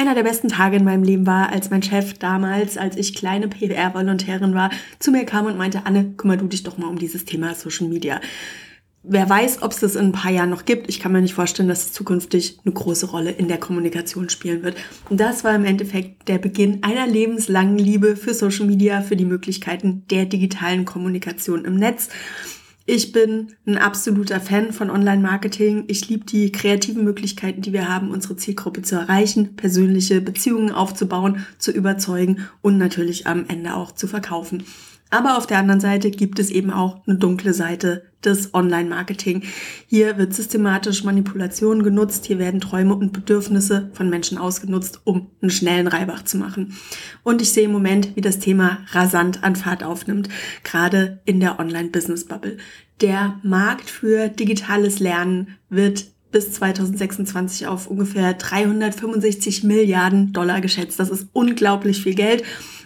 einer der besten Tage in meinem Leben war, als mein Chef damals, als ich kleine PR-Volontärin war, zu mir kam und meinte, Anne, kümmere du dich doch mal um dieses Thema Social Media. Wer weiß, ob es das in ein paar Jahren noch gibt. Ich kann mir nicht vorstellen, dass es zukünftig eine große Rolle in der Kommunikation spielen wird. Und das war im Endeffekt der Beginn einer lebenslangen Liebe für Social Media, für die Möglichkeiten der digitalen Kommunikation im Netz. Ich bin ein absoluter Fan von Online-Marketing. Ich liebe die kreativen Möglichkeiten, die wir haben, unsere Zielgruppe zu erreichen, persönliche Beziehungen aufzubauen, zu überzeugen und natürlich am Ende auch zu verkaufen. Aber auf der anderen Seite gibt es eben auch eine dunkle Seite des Online-Marketing. Hier wird systematisch Manipulation genutzt, hier werden Träume und Bedürfnisse von Menschen ausgenutzt, um einen schnellen Reibach zu machen. Und ich sehe im Moment, wie das Thema rasant an Fahrt aufnimmt, gerade in der Online-Business-Bubble. Der Markt für digitales Lernen wird bis 2026 auf ungefähr 365 Milliarden Dollar geschätzt. Das ist unglaublich viel Geld.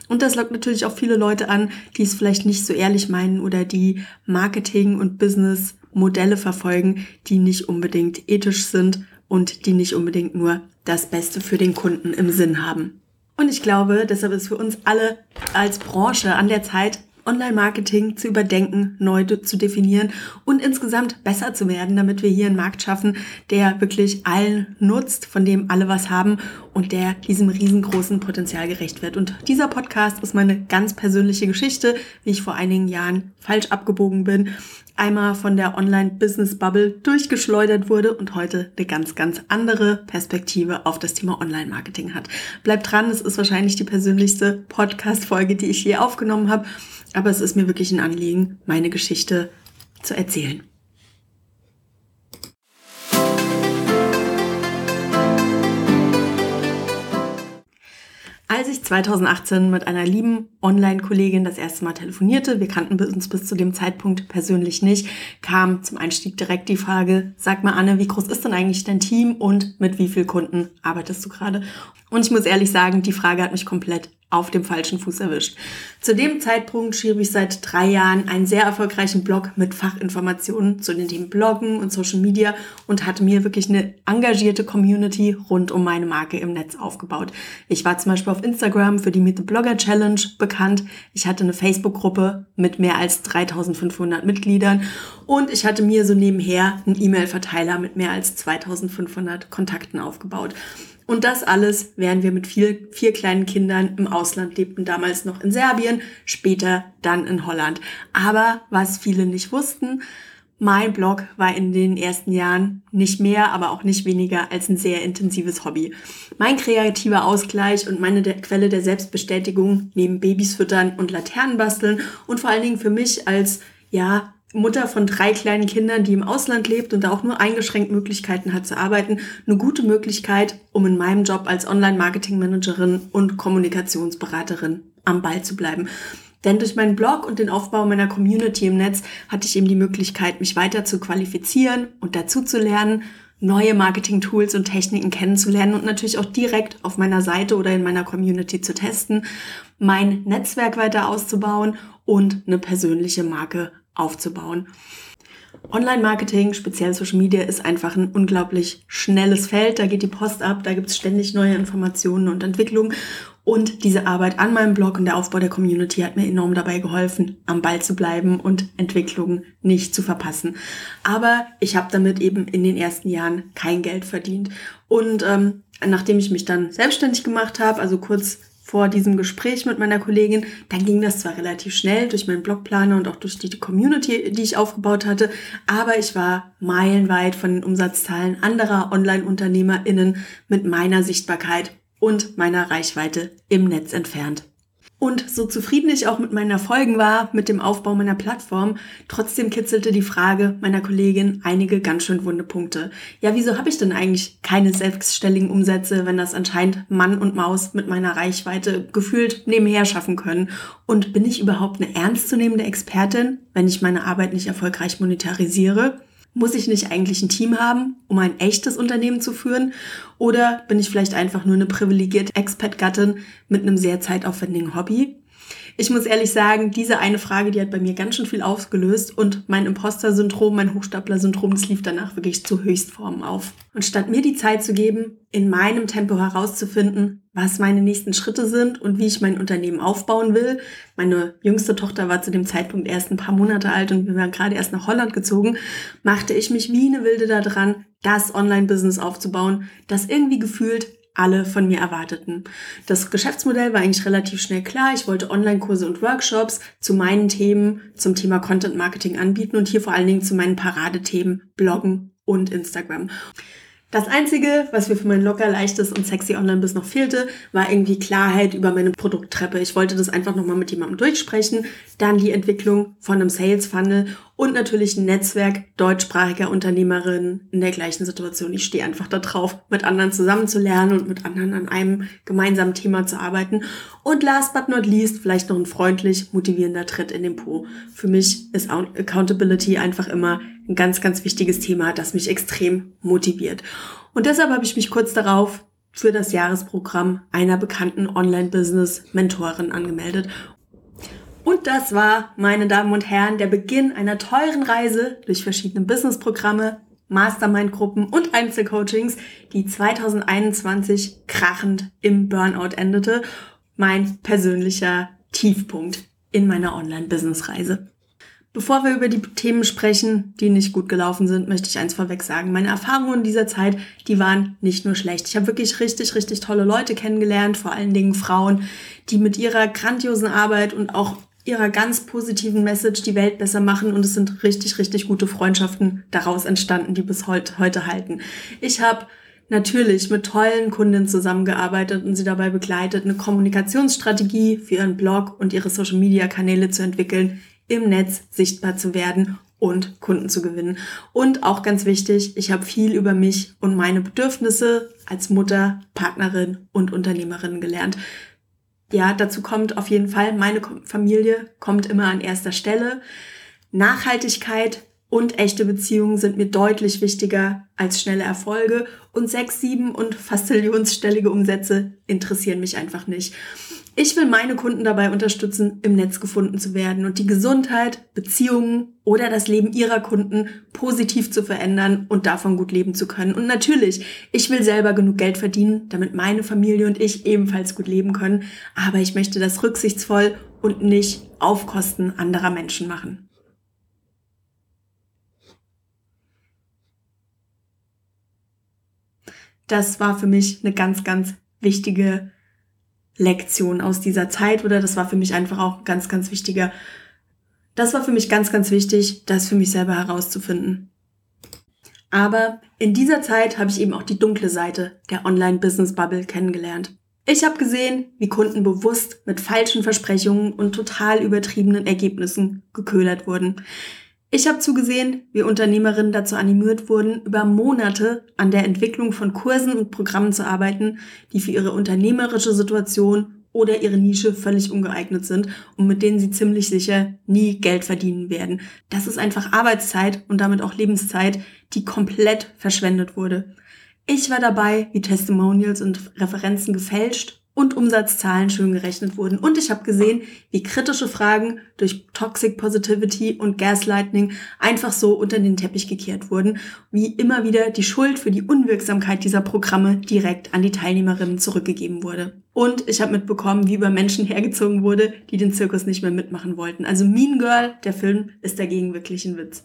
Und das lockt natürlich auch viele Leute an, die es vielleicht nicht so ehrlich meinen oder die Marketing- und Business-Modelle verfolgen, die nicht unbedingt ethisch sind und die nicht unbedingt nur das Beste für den Kunden im Sinn haben. Und ich glaube, deshalb ist für uns alle als Branche an der Zeit, Online-Marketing zu überdenken, neu zu definieren und insgesamt besser zu werden, damit wir hier einen Markt schaffen, der wirklich allen nutzt, von dem alle was haben und der diesem riesengroßen Potenzial gerecht wird. Und dieser Podcast ist meine ganz persönliche Geschichte, wie ich vor einigen Jahren falsch abgebogen bin, einmal von der Online-Business-Bubble durchgeschleudert wurde und heute eine ganz, ganz andere Perspektive auf das Thema Online-Marketing hat. Bleibt dran, es ist wahrscheinlich die persönlichste Podcast-Folge, die ich je aufgenommen habe. Aber es ist mir wirklich ein Anliegen, meine Geschichte zu erzählen. Als ich 2018 mit einer lieben Online-Kollegin das erste Mal telefonierte, wir kannten uns bis zu dem Zeitpunkt persönlich nicht, kam zum Einstieg direkt die Frage, sag mal Anne, wie groß ist denn eigentlich dein Team und mit wie vielen Kunden arbeitest du gerade? Und ich muss ehrlich sagen, die Frage hat mich komplett auf dem falschen Fuß erwischt. Zu dem Zeitpunkt schrieb ich seit drei Jahren einen sehr erfolgreichen Blog mit Fachinformationen zu den Themen Bloggen und Social Media und hatte mir wirklich eine engagierte Community rund um meine Marke im Netz aufgebaut. Ich war zum Beispiel auf Instagram für die Meet the Blogger Challenge bekannt. Ich hatte eine Facebook-Gruppe mit mehr als 3500 Mitgliedern und ich hatte mir so nebenher einen E-Mail-Verteiler mit mehr als 2500 Kontakten aufgebaut. Und das alles, während wir mit vier, vier kleinen Kindern im Ausland lebten, damals noch in Serbien, später dann in Holland. Aber was viele nicht wussten, mein Blog war in den ersten Jahren nicht mehr, aber auch nicht weniger als ein sehr intensives Hobby. Mein kreativer Ausgleich und meine der Quelle der Selbstbestätigung neben Babys füttern und Laternen basteln und vor allen Dingen für mich als ja, Mutter von drei kleinen Kindern, die im Ausland lebt und da auch nur eingeschränkt Möglichkeiten hat zu arbeiten, eine gute Möglichkeit, um in meinem Job als Online-Marketing-Managerin und Kommunikationsberaterin am Ball zu bleiben. Denn durch meinen Blog und den Aufbau meiner Community im Netz hatte ich eben die Möglichkeit, mich weiter zu qualifizieren und dazu zu lernen, neue Marketing-Tools und Techniken kennenzulernen und natürlich auch direkt auf meiner Seite oder in meiner Community zu testen, mein Netzwerk weiter auszubauen und eine persönliche Marke aufzubauen. Online-Marketing, speziell Social Media, ist einfach ein unglaublich schnelles Feld. Da geht die Post ab, da gibt es ständig neue Informationen und Entwicklungen. Und diese Arbeit an meinem Blog und der Aufbau der Community hat mir enorm dabei geholfen, am Ball zu bleiben und Entwicklungen nicht zu verpassen. Aber ich habe damit eben in den ersten Jahren kein Geld verdient. Und ähm, nachdem ich mich dann selbstständig gemacht habe, also kurz vor diesem Gespräch mit meiner Kollegin, dann ging das zwar relativ schnell durch meinen Blogplaner und auch durch die Community, die ich aufgebaut hatte, aber ich war meilenweit von den Umsatzzahlen anderer Online-UnternehmerInnen mit meiner Sichtbarkeit und meiner Reichweite im Netz entfernt. Und so zufrieden ich auch mit meinen Erfolgen war, mit dem Aufbau meiner Plattform, trotzdem kitzelte die Frage meiner Kollegin einige ganz schön wunde Punkte. Ja, wieso habe ich denn eigentlich keine selbstständigen Umsätze, wenn das anscheinend Mann und Maus mit meiner Reichweite gefühlt nebenher schaffen können? Und bin ich überhaupt eine ernstzunehmende Expertin, wenn ich meine Arbeit nicht erfolgreich monetarisiere? Muss ich nicht eigentlich ein Team haben, um ein echtes Unternehmen zu führen? Oder bin ich vielleicht einfach nur eine privilegierte Expat-Gattin mit einem sehr zeitaufwendigen Hobby? Ich muss ehrlich sagen, diese eine Frage, die hat bei mir ganz schön viel ausgelöst und mein Imposter-Syndrom, mein Hochstapler-Syndrom, das lief danach wirklich zu Höchstformen auf. Und statt mir die Zeit zu geben, in meinem Tempo herauszufinden, was meine nächsten Schritte sind und wie ich mein Unternehmen aufbauen will. Meine jüngste Tochter war zu dem Zeitpunkt erst ein paar Monate alt und wir waren gerade erst nach Holland gezogen, machte ich mich wie eine Wilde daran, das Online-Business aufzubauen, das irgendwie gefühlt alle von mir erwarteten. Das Geschäftsmodell war eigentlich relativ schnell klar. Ich wollte Online-Kurse und Workshops zu meinen Themen zum Thema Content Marketing anbieten und hier vor allen Dingen zu meinen Paradethemen Bloggen und Instagram. Das Einzige, was mir für mein locker leichtes und sexy Online-Business noch fehlte, war irgendwie Klarheit über meine Produkttreppe. Ich wollte das einfach nochmal mit jemandem durchsprechen. Dann die Entwicklung von einem Sales-Funnel und natürlich ein Netzwerk deutschsprachiger Unternehmerinnen in der gleichen Situation. Ich stehe einfach da drauf, mit anderen zusammenzulernen und mit anderen an einem gemeinsamen Thema zu arbeiten. Und last but not least, vielleicht noch ein freundlich motivierender Tritt in den Po. Für mich ist Accountability einfach immer ein ganz, ganz wichtiges Thema, das mich extrem motiviert. Und deshalb habe ich mich kurz darauf für das Jahresprogramm einer bekannten Online-Business-Mentorin angemeldet. Und das war, meine Damen und Herren, der Beginn einer teuren Reise durch verschiedene Business-Programme, Mastermind-Gruppen und Einzelcoachings, die 2021 krachend im Burnout endete. Mein persönlicher Tiefpunkt in meiner Online-Business-Reise. Bevor wir über die Themen sprechen, die nicht gut gelaufen sind, möchte ich eins vorweg sagen. Meine Erfahrungen in dieser Zeit, die waren nicht nur schlecht. Ich habe wirklich richtig, richtig tolle Leute kennengelernt, vor allen Dingen Frauen, die mit ihrer grandiosen Arbeit und auch ihrer ganz positiven Message die Welt besser machen und es sind richtig, richtig gute Freundschaften daraus entstanden, die bis heute, heute halten. Ich habe natürlich mit tollen Kunden zusammengearbeitet und sie dabei begleitet, eine Kommunikationsstrategie für ihren Blog und ihre Social-Media-Kanäle zu entwickeln, im Netz sichtbar zu werden und Kunden zu gewinnen. Und auch ganz wichtig, ich habe viel über mich und meine Bedürfnisse als Mutter, Partnerin und Unternehmerin gelernt. Ja, dazu kommt auf jeden Fall, meine Familie kommt immer an erster Stelle. Nachhaltigkeit und echte Beziehungen sind mir deutlich wichtiger als schnelle Erfolge und sechs, sieben und fastillionstellige Umsätze interessieren mich einfach nicht. Ich will meine Kunden dabei unterstützen, im Netz gefunden zu werden und die Gesundheit, Beziehungen oder das Leben ihrer Kunden positiv zu verändern und davon gut leben zu können. Und natürlich, ich will selber genug Geld verdienen, damit meine Familie und ich ebenfalls gut leben können. Aber ich möchte das rücksichtsvoll und nicht auf Kosten anderer Menschen machen. Das war für mich eine ganz, ganz wichtige Lektion aus dieser Zeit oder das war für mich einfach auch ganz, ganz wichtiger. Das war für mich ganz, ganz wichtig, das für mich selber herauszufinden. Aber in dieser Zeit habe ich eben auch die dunkle Seite der Online-Business-Bubble kennengelernt. Ich habe gesehen, wie Kunden bewusst mit falschen Versprechungen und total übertriebenen Ergebnissen geködert wurden. Ich habe zugesehen, wie Unternehmerinnen dazu animiert wurden, über Monate an der Entwicklung von Kursen und Programmen zu arbeiten, die für ihre unternehmerische Situation oder ihre Nische völlig ungeeignet sind und mit denen sie ziemlich sicher nie Geld verdienen werden. Das ist einfach Arbeitszeit und damit auch Lebenszeit, die komplett verschwendet wurde. Ich war dabei, wie Testimonials und Referenzen gefälscht und Umsatzzahlen schön gerechnet wurden. Und ich habe gesehen, wie kritische Fragen durch Toxic Positivity und Gaslighting einfach so unter den Teppich gekehrt wurden, wie immer wieder die Schuld für die Unwirksamkeit dieser Programme direkt an die Teilnehmerinnen zurückgegeben wurde. Und ich habe mitbekommen, wie über Menschen hergezogen wurde, die den Zirkus nicht mehr mitmachen wollten. Also Mean Girl, der Film, ist dagegen wirklich ein Witz.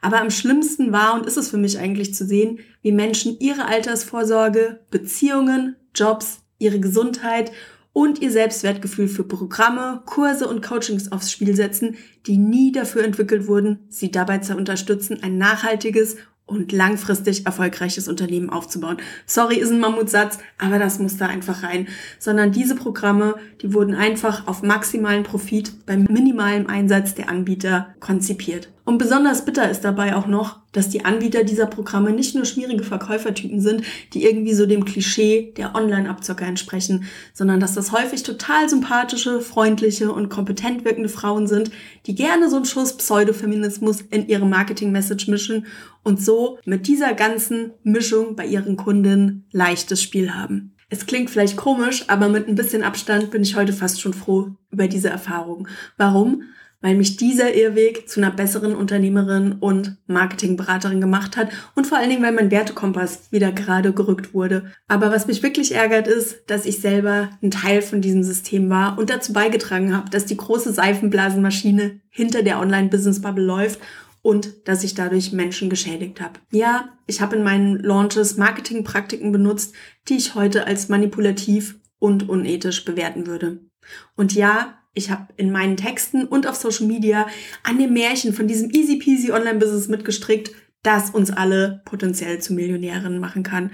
Aber am schlimmsten war und ist es für mich eigentlich zu sehen, wie Menschen ihre Altersvorsorge, Beziehungen, Jobs, ihre Gesundheit und ihr Selbstwertgefühl für Programme, Kurse und Coachings aufs Spiel setzen, die nie dafür entwickelt wurden, sie dabei zu unterstützen, ein nachhaltiges und langfristig erfolgreiches Unternehmen aufzubauen. Sorry, ist ein Mammutsatz, aber das muss da einfach rein. Sondern diese Programme, die wurden einfach auf maximalen Profit beim minimalen Einsatz der Anbieter konzipiert. Und besonders bitter ist dabei auch noch, dass die Anbieter dieser Programme nicht nur schmierige Verkäufertypen sind, die irgendwie so dem Klischee der Online-Abzocker entsprechen, sondern dass das häufig total sympathische, freundliche und kompetent wirkende Frauen sind, die gerne so einen Schuss Pseudofeminismus in ihre Marketing-Message mischen und so mit dieser ganzen Mischung bei ihren Kunden leichtes Spiel haben. Es klingt vielleicht komisch, aber mit ein bisschen Abstand bin ich heute fast schon froh über diese Erfahrung. Warum? Weil mich dieser Irrweg zu einer besseren Unternehmerin und Marketingberaterin gemacht hat und vor allen Dingen, weil mein Wertekompass wieder gerade gerückt wurde. Aber was mich wirklich ärgert ist, dass ich selber ein Teil von diesem System war und dazu beigetragen habe, dass die große Seifenblasenmaschine hinter der Online-Business-Bubble läuft und dass ich dadurch Menschen geschädigt habe. Ja, ich habe in meinen Launches Marketingpraktiken benutzt, die ich heute als manipulativ und unethisch bewerten würde. Und ja, ich habe in meinen Texten und auf Social Media an dem Märchen von diesem easy peasy Online-Business mitgestrickt, das uns alle potenziell zu Millionärinnen machen kann.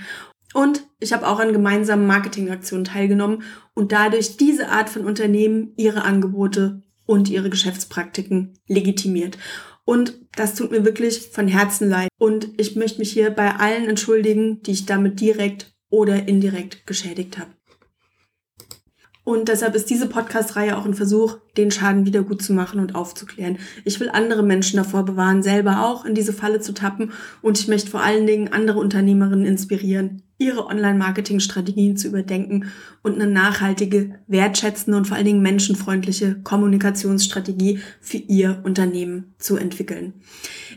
Und ich habe auch an gemeinsamen Marketingaktionen teilgenommen und dadurch diese Art von Unternehmen ihre Angebote und ihre Geschäftspraktiken legitimiert. Und das tut mir wirklich von Herzen leid. Und ich möchte mich hier bei allen entschuldigen, die ich damit direkt oder indirekt geschädigt habe. Und deshalb ist diese Podcast-Reihe auch ein Versuch, den Schaden wieder gut zu machen und aufzuklären. Ich will andere Menschen davor bewahren, selber auch in diese Falle zu tappen. Und ich möchte vor allen Dingen andere Unternehmerinnen inspirieren, ihre Online-Marketing-Strategien zu überdenken und eine nachhaltige, wertschätzende und vor allen Dingen menschenfreundliche Kommunikationsstrategie für ihr Unternehmen zu entwickeln.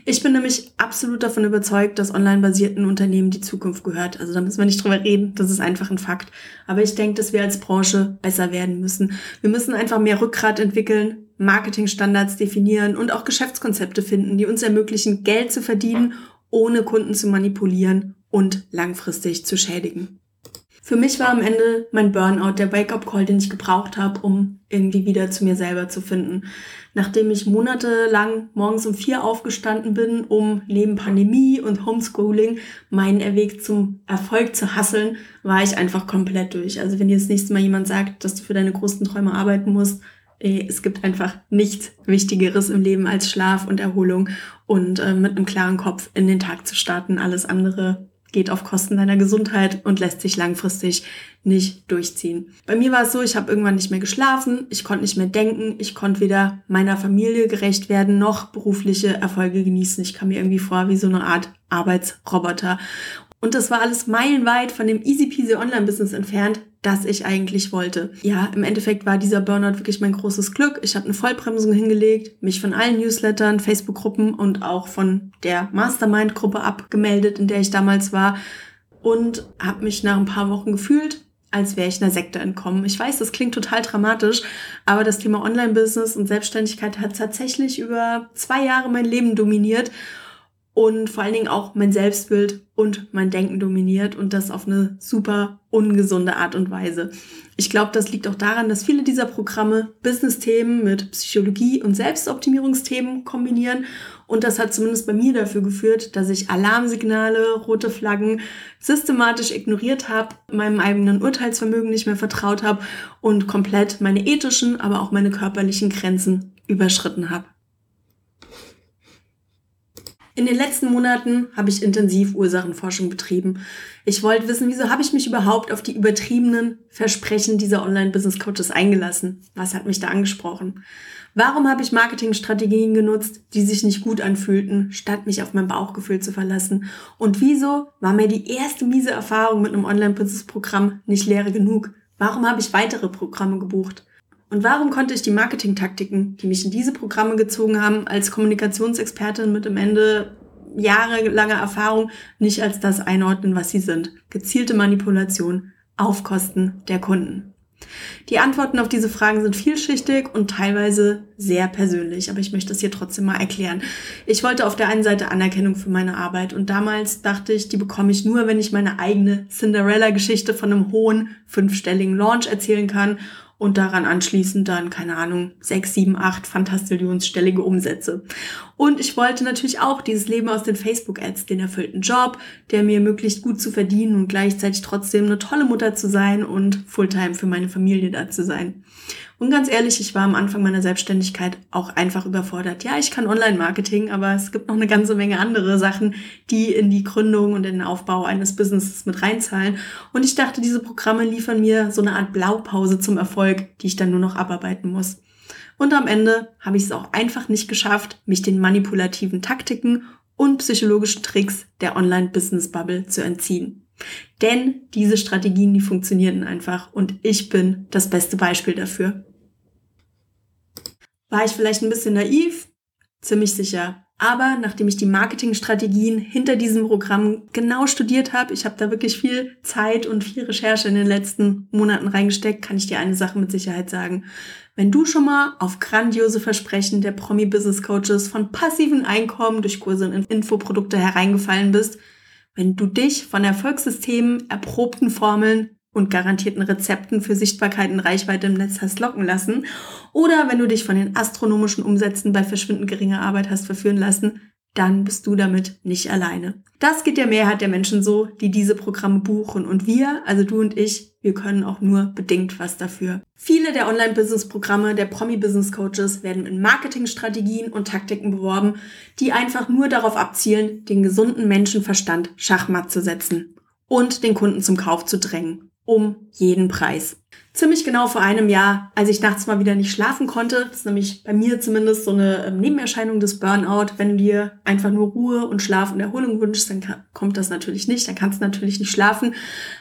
Ich bin nämlich absolut davon überzeugt, dass online-basierten Unternehmen die Zukunft gehört. Also da müssen wir nicht drüber reden, das ist einfach ein Fakt. Aber ich denke, dass wir als Branche besser werden müssen. Wir müssen einfach mehr Rückgrat entwickeln, Marketingstandards definieren und auch Geschäftskonzepte finden, die uns ermöglichen, Geld zu verdienen, ohne Kunden zu manipulieren und langfristig zu schädigen. Für mich war am Ende mein Burnout der Wake-up-Call, den ich gebraucht habe, um irgendwie wieder zu mir selber zu finden. Nachdem ich monatelang morgens um vier aufgestanden bin, um neben Pandemie und Homeschooling meinen Weg zum Erfolg zu hasseln, war ich einfach komplett durch. Also wenn dir das nächste Mal jemand sagt, dass du für deine großen Träume arbeiten musst, es gibt einfach nichts Wichtigeres im Leben als Schlaf und Erholung und äh, mit einem klaren Kopf in den Tag zu starten. Alles andere geht auf Kosten deiner Gesundheit und lässt sich langfristig nicht durchziehen. Bei mir war es so, ich habe irgendwann nicht mehr geschlafen, ich konnte nicht mehr denken, ich konnte weder meiner Familie gerecht werden noch berufliche Erfolge genießen. Ich kam mir irgendwie vor wie so eine Art Arbeitsroboter. Und das war alles meilenweit von dem easy peasy Online-Business entfernt, das ich eigentlich wollte. Ja, im Endeffekt war dieser Burnout wirklich mein großes Glück. Ich habe eine Vollbremsung hingelegt, mich von allen Newslettern, Facebook-Gruppen und auch von der Mastermind-Gruppe abgemeldet, in der ich damals war und habe mich nach ein paar Wochen gefühlt, als wäre ich einer Sekte entkommen. Ich weiß, das klingt total dramatisch, aber das Thema Online-Business und Selbstständigkeit hat tatsächlich über zwei Jahre mein Leben dominiert und vor allen Dingen auch mein Selbstbild und mein Denken dominiert und das auf eine super ungesunde Art und Weise. Ich glaube, das liegt auch daran, dass viele dieser Programme Business-Themen mit Psychologie und Selbstoptimierungsthemen kombinieren und das hat zumindest bei mir dafür geführt, dass ich Alarmsignale, rote Flaggen systematisch ignoriert habe, meinem eigenen Urteilsvermögen nicht mehr vertraut habe und komplett meine ethischen, aber auch meine körperlichen Grenzen überschritten habe. In den letzten Monaten habe ich intensiv Ursachenforschung betrieben. Ich wollte wissen, wieso habe ich mich überhaupt auf die übertriebenen Versprechen dieser Online-Business-Coaches eingelassen? Was hat mich da angesprochen? Warum habe ich Marketingstrategien genutzt, die sich nicht gut anfühlten, statt mich auf mein Bauchgefühl zu verlassen? Und wieso war mir die erste miese Erfahrung mit einem Online-Business-Programm nicht leere genug? Warum habe ich weitere Programme gebucht? Und warum konnte ich die Marketingtaktiken, die mich in diese Programme gezogen haben, als Kommunikationsexpertin mit am Ende jahrelanger Erfahrung nicht als das einordnen, was sie sind? Gezielte Manipulation auf Kosten der Kunden. Die Antworten auf diese Fragen sind vielschichtig und teilweise sehr persönlich, aber ich möchte das hier trotzdem mal erklären. Ich wollte auf der einen Seite Anerkennung für meine Arbeit und damals dachte ich, die bekomme ich nur, wenn ich meine eigene Cinderella-Geschichte von einem hohen fünfstelligen Launch erzählen kann und daran anschließend dann, keine Ahnung, sechs, sieben, acht Fantastillionstellige Umsätze. Und ich wollte natürlich auch dieses Leben aus den Facebook-Ads, den erfüllten Job, der mir ermöglicht, gut zu verdienen und gleichzeitig trotzdem eine tolle Mutter zu sein und Fulltime für meine Familie da zu sein. Und ganz ehrlich, ich war am Anfang meiner Selbstständigkeit auch einfach überfordert. Ja, ich kann Online-Marketing, aber es gibt noch eine ganze Menge andere Sachen, die in die Gründung und in den Aufbau eines Businesses mit reinzahlen. Und ich dachte, diese Programme liefern mir so eine Art Blaupause zum Erfolg, die ich dann nur noch abarbeiten muss. Und am Ende habe ich es auch einfach nicht geschafft, mich den manipulativen Taktiken und psychologischen Tricks der Online-Business-Bubble zu entziehen. Denn diese Strategien, die funktionierten einfach und ich bin das beste Beispiel dafür. War ich vielleicht ein bisschen naiv? Ziemlich sicher. Aber nachdem ich die Marketingstrategien hinter diesem Programm genau studiert habe, ich habe da wirklich viel Zeit und viel Recherche in den letzten Monaten reingesteckt, kann ich dir eine Sache mit Sicherheit sagen. Wenn du schon mal auf grandiose Versprechen der Promi-Business Coaches von passiven Einkommen durch Kurse und Infoprodukte hereingefallen bist, wenn du dich von Erfolgssystemen, erprobten Formeln und garantierten Rezepten für Sichtbarkeit und Reichweite im Netz hast locken lassen oder wenn du dich von den astronomischen Umsätzen bei verschwindend geringer Arbeit hast verführen lassen, dann bist du damit nicht alleine. Das geht der Mehrheit der Menschen so, die diese Programme buchen. Und wir, also du und ich, wir können auch nur bedingt was dafür. Viele der Online-Business-Programme der Promi-Business-Coaches werden in Marketingstrategien und Taktiken beworben, die einfach nur darauf abzielen, den gesunden Menschenverstand schachmatt zu setzen und den Kunden zum Kauf zu drängen um jeden Preis. Ziemlich genau vor einem Jahr, als ich nachts mal wieder nicht schlafen konnte, das ist nämlich bei mir zumindest so eine ähm, Nebenerscheinung des Burnout, wenn du dir einfach nur Ruhe und Schlaf und Erholung wünschst, dann kommt das natürlich nicht, dann kannst du natürlich nicht schlafen,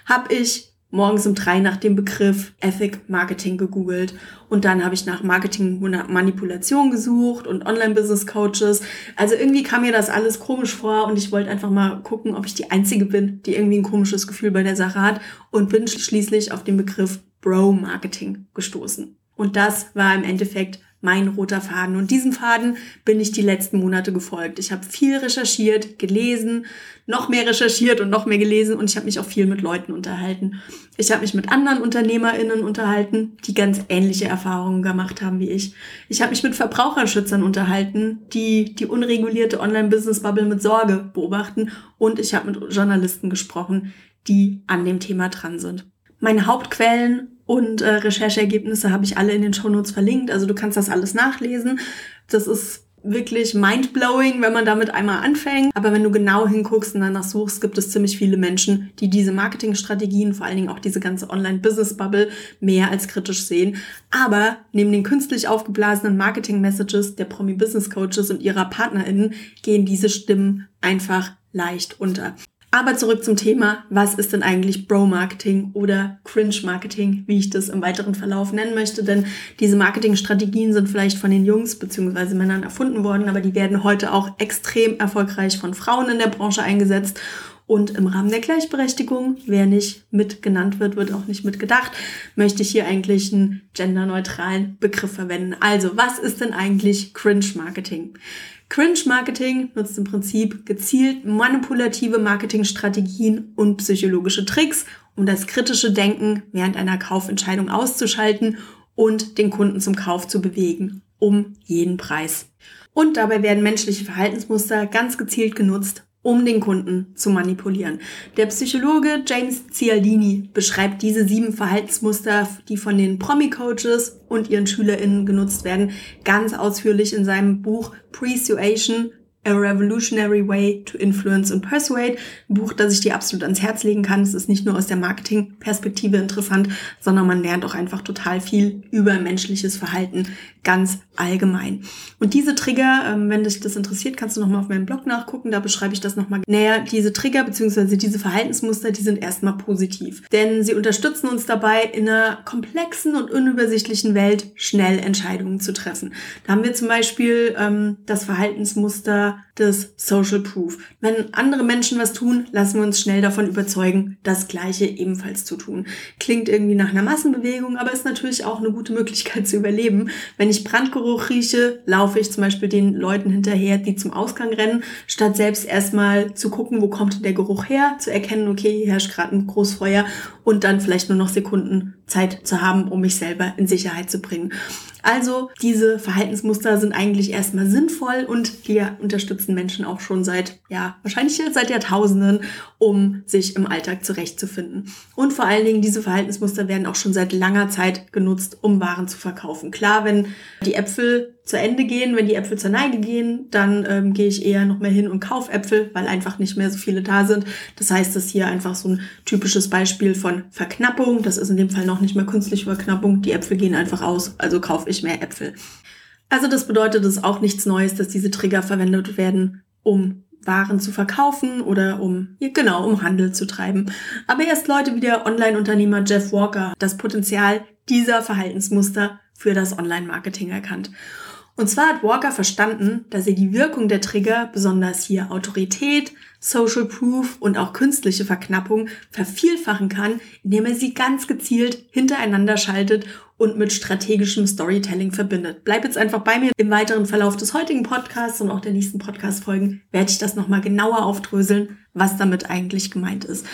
habe ich morgens um drei nach dem Begriff Ethic Marketing gegoogelt und dann habe ich nach Marketing Manipulation gesucht und Online Business Coaches. Also irgendwie kam mir das alles komisch vor und ich wollte einfach mal gucken, ob ich die einzige bin, die irgendwie ein komisches Gefühl bei der Sache hat und bin schließlich auf den Begriff Bro Marketing gestoßen. Und das war im Endeffekt mein roter Faden. Und diesem Faden bin ich die letzten Monate gefolgt. Ich habe viel recherchiert, gelesen, noch mehr recherchiert und noch mehr gelesen und ich habe mich auch viel mit Leuten unterhalten. Ich habe mich mit anderen UnternehmerInnen unterhalten, die ganz ähnliche Erfahrungen gemacht haben wie ich. Ich habe mich mit Verbraucherschützern unterhalten, die die unregulierte Online-Business-Bubble mit Sorge beobachten und ich habe mit Journalisten gesprochen, die an dem Thema dran sind. Meine Hauptquellen und äh, Rechercheergebnisse habe ich alle in den Shownotes verlinkt. Also du kannst das alles nachlesen. Das ist wirklich mindblowing, wenn man damit einmal anfängt. Aber wenn du genau hinguckst und danach suchst, gibt es ziemlich viele Menschen, die diese Marketingstrategien, vor allen Dingen auch diese ganze Online-Business-Bubble, mehr als kritisch sehen. Aber neben den künstlich aufgeblasenen Marketing-Messages der Promi-Business-Coaches und ihrer PartnerInnen gehen diese Stimmen einfach leicht unter. Aber zurück zum Thema, was ist denn eigentlich Bro-Marketing oder Cringe-Marketing, wie ich das im weiteren Verlauf nennen möchte. Denn diese Marketingstrategien sind vielleicht von den Jungs bzw. Männern erfunden worden, aber die werden heute auch extrem erfolgreich von Frauen in der Branche eingesetzt. Und im Rahmen der Gleichberechtigung, wer nicht mit genannt wird, wird auch nicht mitgedacht, möchte ich hier eigentlich einen genderneutralen Begriff verwenden. Also, was ist denn eigentlich Cringe-Marketing? Cringe-Marketing nutzt im Prinzip gezielt manipulative Marketingstrategien und psychologische Tricks, um das kritische Denken während einer Kaufentscheidung auszuschalten und den Kunden zum Kauf zu bewegen, um jeden Preis. Und dabei werden menschliche Verhaltensmuster ganz gezielt genutzt, um den Kunden zu manipulieren. Der Psychologe James Cialdini beschreibt diese sieben Verhaltensmuster, die von den Promi-Coaches und ihren SchülerInnen genutzt werden, ganz ausführlich in seinem Buch Persuasion A Revolutionary Way to Influence and Persuade. Ein Buch, das ich dir absolut ans Herz legen kann. Es ist nicht nur aus der Marketing-Perspektive interessant, sondern man lernt auch einfach total viel über menschliches Verhalten ganz allgemein. Und diese Trigger, ähm, wenn dich das interessiert, kannst du nochmal auf meinem Blog nachgucken. Da beschreibe ich das nochmal näher. Diese Trigger bzw. diese Verhaltensmuster, die sind erstmal positiv. Denn sie unterstützen uns dabei, in einer komplexen und unübersichtlichen Welt schnell Entscheidungen zu treffen. Da haben wir zum Beispiel ähm, das Verhaltensmuster des Social Proof. Wenn andere Menschen was tun, lassen wir uns schnell davon überzeugen, das Gleiche ebenfalls zu tun. Klingt irgendwie nach einer Massenbewegung, aber ist natürlich auch eine gute Möglichkeit zu überleben. Wenn ich Brandgeruch rieche, laufe ich zum Beispiel den Leuten hinterher, die zum Ausgang rennen, statt selbst erstmal zu gucken, wo kommt der Geruch her, zu erkennen, okay, hier herrscht gerade ein Großfeuer und dann vielleicht nur noch Sekunden Zeit zu haben, um mich selber in Sicherheit zu bringen. Also diese Verhaltensmuster sind eigentlich erstmal sinnvoll und die unterstützen Menschen auch schon seit, ja, wahrscheinlich seit Jahrtausenden, um sich im Alltag zurechtzufinden. Und vor allen Dingen, diese Verhaltensmuster werden auch schon seit langer Zeit genutzt, um Waren zu verkaufen. Klar, wenn die Äpfel zu Ende gehen, wenn die Äpfel zur Neige gehen, dann ähm, gehe ich eher noch mehr hin und kaufe Äpfel, weil einfach nicht mehr so viele da sind. Das heißt, das ist hier einfach so ein typisches Beispiel von Verknappung. Das ist in dem Fall noch nicht mehr künstliche Verknappung. Die Äpfel gehen einfach aus, also kaufe ich mehr Äpfel. Also das bedeutet es auch nichts Neues, dass diese Trigger verwendet werden, um Waren zu verkaufen oder um, genau, um Handel zu treiben. Aber erst Leute wie der Online-Unternehmer Jeff Walker das Potenzial dieser Verhaltensmuster für das Online-Marketing erkannt. Und zwar hat Walker verstanden, dass er die Wirkung der Trigger, besonders hier Autorität, Social Proof und auch künstliche Verknappung, vervielfachen kann, indem er sie ganz gezielt hintereinander schaltet und mit strategischem Storytelling verbindet. Bleib jetzt einfach bei mir. Im weiteren Verlauf des heutigen Podcasts und auch der nächsten Podcast-Folgen werde ich das nochmal genauer aufdröseln, was damit eigentlich gemeint ist.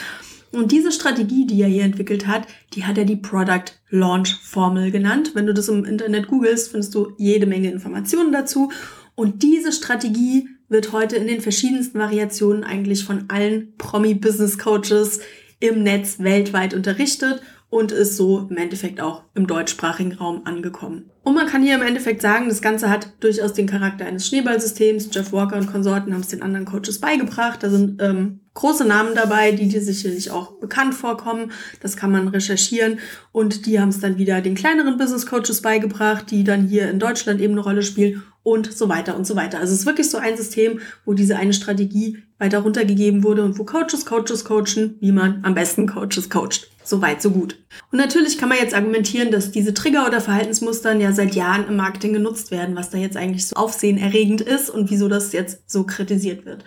Und diese Strategie, die er hier entwickelt hat, die hat er die Product Launch Formel genannt. Wenn du das im Internet googelst, findest du jede Menge Informationen dazu. Und diese Strategie wird heute in den verschiedensten Variationen eigentlich von allen Promi-Business Coaches im Netz weltweit unterrichtet und ist so im Endeffekt auch im deutschsprachigen Raum angekommen. Und man kann hier im Endeffekt sagen, das Ganze hat durchaus den Charakter eines Schneeballsystems. Jeff Walker und Konsorten haben es den anderen Coaches beigebracht. Da sind ähm, große Namen dabei, die dir sicherlich auch bekannt vorkommen. Das kann man recherchieren. Und die haben es dann wieder den kleineren Business Coaches beigebracht, die dann hier in Deutschland eben eine Rolle spielen und so weiter und so weiter. Also es ist wirklich so ein System, wo diese eine Strategie weiter runtergegeben wurde und wo Coaches Coaches coachen, wie man am besten Coaches coacht. So weit, so gut. Und natürlich kann man jetzt argumentieren, dass diese Trigger oder Verhaltensmustern ja seit Jahren im Marketing genutzt werden, was da jetzt eigentlich so aufsehenerregend ist und wieso das jetzt so kritisiert wird.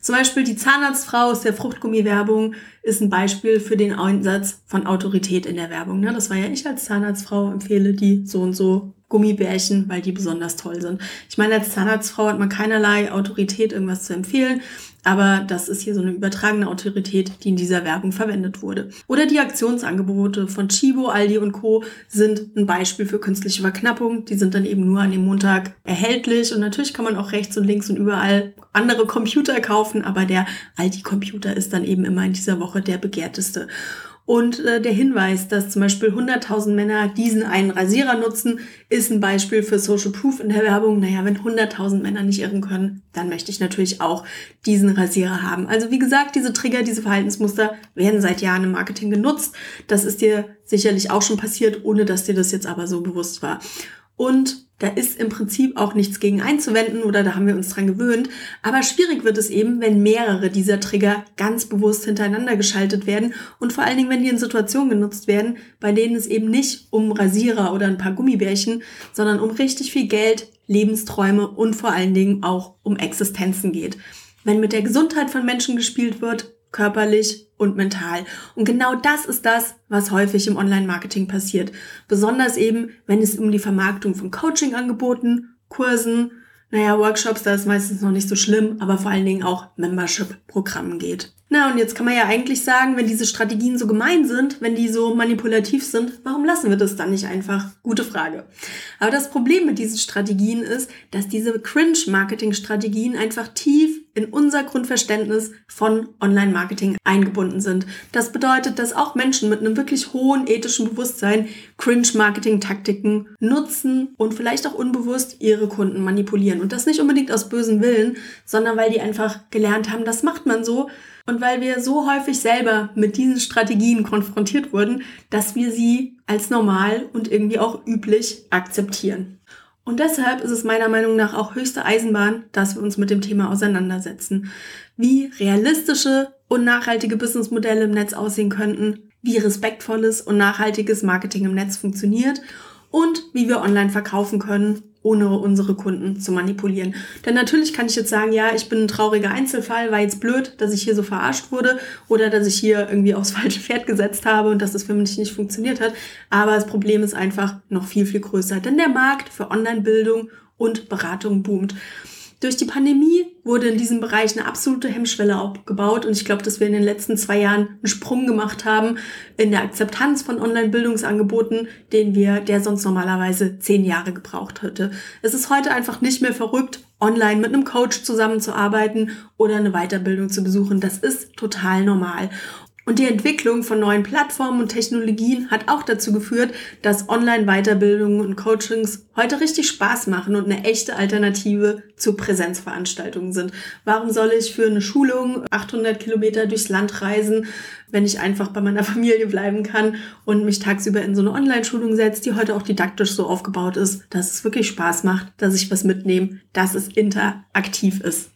Zum Beispiel die Zahnarztfrau aus der Fruchtgummi-Werbung ist ein Beispiel für den Einsatz von Autorität in der Werbung. Ne? Das war ja ich als Zahnarztfrau empfehle die so und so Gummibärchen, weil die besonders toll sind. Ich meine, als Zahnarztfrau hat man keinerlei Autorität, irgendwas zu empfehlen, aber das ist hier so eine übertragene Autorität, die in dieser Werbung verwendet wurde. Oder die Aktionsangebote von Chibo, Aldi und Co. sind ein Beispiel für künstliche Verknappung. Die sind dann eben nur an dem Montag erhältlich und natürlich kann man auch rechts und links und überall andere Computer kaufen, aber der Aldi-Computer ist dann eben immer in dieser Woche der begehrteste. Und äh, der Hinweis, dass zum Beispiel 100.000 Männer diesen einen Rasierer nutzen, ist ein Beispiel für Social Proof in der Werbung. Naja, wenn 100.000 Männer nicht irren können, dann möchte ich natürlich auch diesen Rasierer haben. Also wie gesagt, diese Trigger, diese Verhaltensmuster werden seit Jahren im Marketing genutzt. Das ist dir sicherlich auch schon passiert, ohne dass dir das jetzt aber so bewusst war. Und da ist im Prinzip auch nichts gegen einzuwenden oder da haben wir uns dran gewöhnt. Aber schwierig wird es eben, wenn mehrere dieser Trigger ganz bewusst hintereinander geschaltet werden und vor allen Dingen, wenn die in Situationen genutzt werden, bei denen es eben nicht um Rasierer oder ein paar Gummibärchen, sondern um richtig viel Geld, Lebensträume und vor allen Dingen auch um Existenzen geht. Wenn mit der Gesundheit von Menschen gespielt wird, körperlich und mental. Und genau das ist das, was häufig im Online-Marketing passiert. Besonders eben, wenn es um die Vermarktung von Coaching-Angeboten, Kursen, naja, Workshops, da ist meistens noch nicht so schlimm, aber vor allen Dingen auch Membership-Programmen geht. Na, und jetzt kann man ja eigentlich sagen, wenn diese Strategien so gemein sind, wenn die so manipulativ sind, warum lassen wir das dann nicht einfach? Gute Frage. Aber das Problem mit diesen Strategien ist, dass diese Cringe-Marketing-Strategien einfach tief in unser Grundverständnis von Online-Marketing eingebunden sind. Das bedeutet, dass auch Menschen mit einem wirklich hohen ethischen Bewusstsein Cringe-Marketing-Taktiken nutzen und vielleicht auch unbewusst ihre Kunden manipulieren. Und das nicht unbedingt aus bösem Willen, sondern weil die einfach gelernt haben, das macht man so. Und weil wir so häufig selber mit diesen Strategien konfrontiert wurden, dass wir sie als normal und irgendwie auch üblich akzeptieren. Und deshalb ist es meiner Meinung nach auch höchste Eisenbahn, dass wir uns mit dem Thema auseinandersetzen. Wie realistische und nachhaltige Businessmodelle im Netz aussehen könnten, wie respektvolles und nachhaltiges Marketing im Netz funktioniert und wie wir online verkaufen können ohne unsere Kunden zu manipulieren. Denn natürlich kann ich jetzt sagen, ja, ich bin ein trauriger Einzelfall, war jetzt blöd, dass ich hier so verarscht wurde oder dass ich hier irgendwie aufs falsche Pferd gesetzt habe und dass das für mich nicht funktioniert hat. Aber das Problem ist einfach noch viel, viel größer. Denn der Markt für Online-Bildung und Beratung boomt. Durch die Pandemie wurde in diesem Bereich eine absolute Hemmschwelle aufgebaut und ich glaube, dass wir in den letzten zwei Jahren einen Sprung gemacht haben in der Akzeptanz von Online-Bildungsangeboten, den wir, der sonst normalerweise zehn Jahre gebraucht hätte. Es ist heute einfach nicht mehr verrückt, online mit einem Coach zusammenzuarbeiten oder eine Weiterbildung zu besuchen. Das ist total normal. Und die Entwicklung von neuen Plattformen und Technologien hat auch dazu geführt, dass Online-Weiterbildungen und Coachings heute richtig Spaß machen und eine echte Alternative zu Präsenzveranstaltungen sind. Warum soll ich für eine Schulung 800 Kilometer durchs Land reisen, wenn ich einfach bei meiner Familie bleiben kann und mich tagsüber in so eine Online-Schulung setze, die heute auch didaktisch so aufgebaut ist, dass es wirklich Spaß macht, dass ich was mitnehme, dass es interaktiv ist.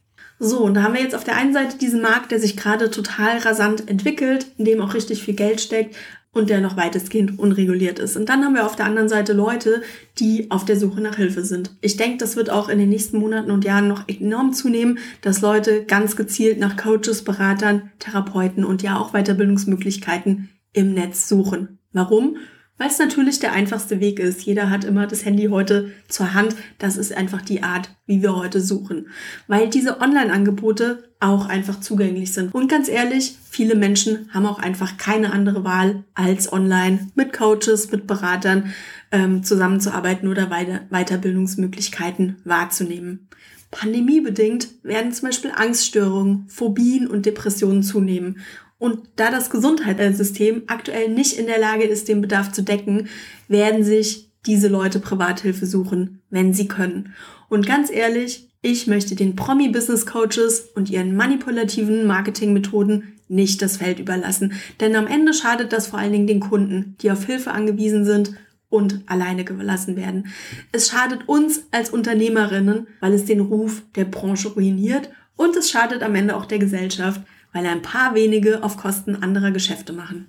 So, und da haben wir jetzt auf der einen Seite diesen Markt, der sich gerade total rasant entwickelt, in dem auch richtig viel Geld steckt und der noch weitestgehend unreguliert ist. Und dann haben wir auf der anderen Seite Leute, die auf der Suche nach Hilfe sind. Ich denke, das wird auch in den nächsten Monaten und Jahren noch enorm zunehmen, dass Leute ganz gezielt nach Coaches, Beratern, Therapeuten und ja auch Weiterbildungsmöglichkeiten im Netz suchen. Warum? Weil es natürlich der einfachste Weg ist. Jeder hat immer das Handy heute zur Hand. Das ist einfach die Art, wie wir heute suchen. Weil diese Online-Angebote auch einfach zugänglich sind. Und ganz ehrlich, viele Menschen haben auch einfach keine andere Wahl, als online mit Coaches, mit Beratern ähm, zusammenzuarbeiten oder Weiter Weiterbildungsmöglichkeiten wahrzunehmen. Pandemiebedingt werden zum Beispiel Angststörungen, Phobien und Depressionen zunehmen. Und da das Gesundheitssystem aktuell nicht in der Lage ist, den Bedarf zu decken, werden sich diese Leute Privathilfe suchen, wenn sie können. Und ganz ehrlich, ich möchte den Promi-Business-Coaches und ihren manipulativen Marketingmethoden nicht das Feld überlassen. Denn am Ende schadet das vor allen Dingen den Kunden, die auf Hilfe angewiesen sind und alleine gelassen werden. Es schadet uns als Unternehmerinnen, weil es den Ruf der Branche ruiniert und es schadet am Ende auch der Gesellschaft, weil ein paar wenige auf Kosten anderer Geschäfte machen.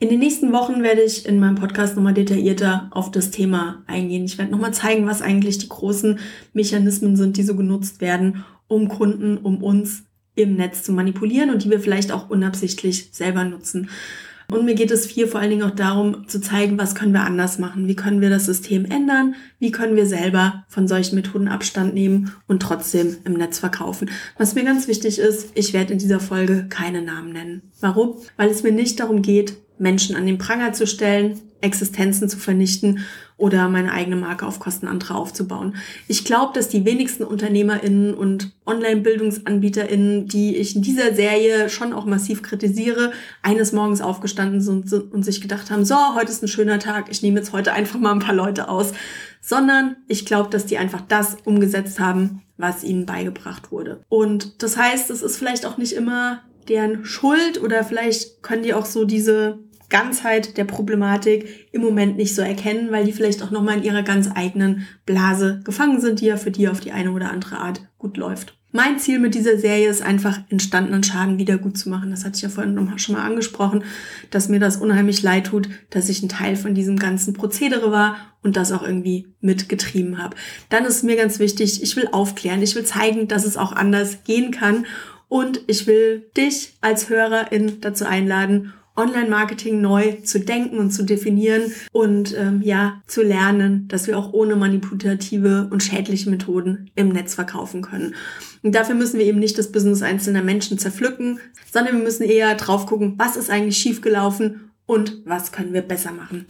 In den nächsten Wochen werde ich in meinem Podcast nochmal detaillierter auf das Thema eingehen. Ich werde nochmal zeigen, was eigentlich die großen Mechanismen sind, die so genutzt werden, um Kunden, um uns im Netz zu manipulieren und die wir vielleicht auch unabsichtlich selber nutzen. Und mir geht es hier vor allen Dingen auch darum zu zeigen, was können wir anders machen, wie können wir das System ändern, wie können wir selber von solchen Methoden Abstand nehmen und trotzdem im Netz verkaufen. Was mir ganz wichtig ist, ich werde in dieser Folge keine Namen nennen. Warum? Weil es mir nicht darum geht, Menschen an den Pranger zu stellen, Existenzen zu vernichten oder meine eigene Marke auf Kosten anderer aufzubauen. Ich glaube, dass die wenigsten UnternehmerInnen und Online-BildungsanbieterInnen, die ich in dieser Serie schon auch massiv kritisiere, eines Morgens aufgestanden sind und sich gedacht haben, so, heute ist ein schöner Tag, ich nehme jetzt heute einfach mal ein paar Leute aus. Sondern ich glaube, dass die einfach das umgesetzt haben, was ihnen beigebracht wurde. Und das heißt, es ist vielleicht auch nicht immer deren Schuld oder vielleicht können die auch so diese Ganzheit der Problematik im Moment nicht so erkennen, weil die vielleicht auch nochmal in ihrer ganz eigenen Blase gefangen sind, die ja für die auf die eine oder andere Art gut läuft. Mein Ziel mit dieser Serie ist einfach, entstandenen Schaden wieder gut zu machen. Das hatte ich ja vorhin schon mal angesprochen, dass mir das unheimlich leid tut, dass ich ein Teil von diesem ganzen Prozedere war und das auch irgendwie mitgetrieben habe. Dann ist mir ganz wichtig, ich will aufklären, ich will zeigen, dass es auch anders gehen kann und ich will dich als Hörerin dazu einladen, Online-Marketing neu zu denken und zu definieren und ähm, ja zu lernen, dass wir auch ohne manipulative und schädliche Methoden im Netz verkaufen können. Und dafür müssen wir eben nicht das Business einzelner Menschen zerpflücken, sondern wir müssen eher drauf gucken, was ist eigentlich schiefgelaufen und was können wir besser machen.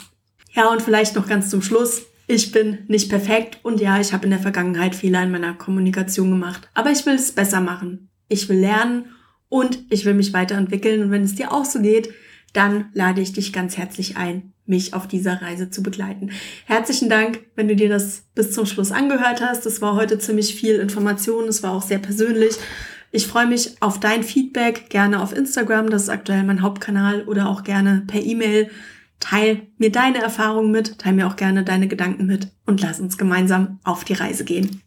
Ja, und vielleicht noch ganz zum Schluss. Ich bin nicht perfekt und ja, ich habe in der Vergangenheit Fehler in meiner Kommunikation gemacht, aber ich will es besser machen. Ich will lernen und ich will mich weiterentwickeln und wenn es dir auch so geht, dann lade ich dich ganz herzlich ein, mich auf dieser Reise zu begleiten. Herzlichen Dank, wenn du dir das bis zum Schluss angehört hast. Das war heute ziemlich viel Information, es war auch sehr persönlich. Ich freue mich auf dein Feedback, gerne auf Instagram, das ist aktuell mein Hauptkanal, oder auch gerne per E-Mail. Teil mir deine Erfahrungen mit, teil mir auch gerne deine Gedanken mit und lass uns gemeinsam auf die Reise gehen.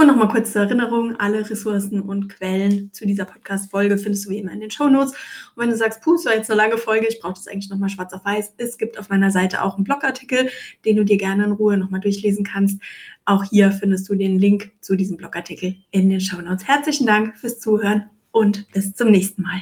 Und nochmal kurz zur Erinnerung, alle Ressourcen und Quellen zu dieser Podcast-Folge findest du wie immer in den Show Notes. Und wenn du sagst, puh, so jetzt eine lange Folge, ich brauche das eigentlich nochmal schwarz auf weiß, es gibt auf meiner Seite auch einen Blogartikel, den du dir gerne in Ruhe nochmal durchlesen kannst. Auch hier findest du den Link zu diesem Blogartikel in den Show Notes. Herzlichen Dank fürs Zuhören und bis zum nächsten Mal.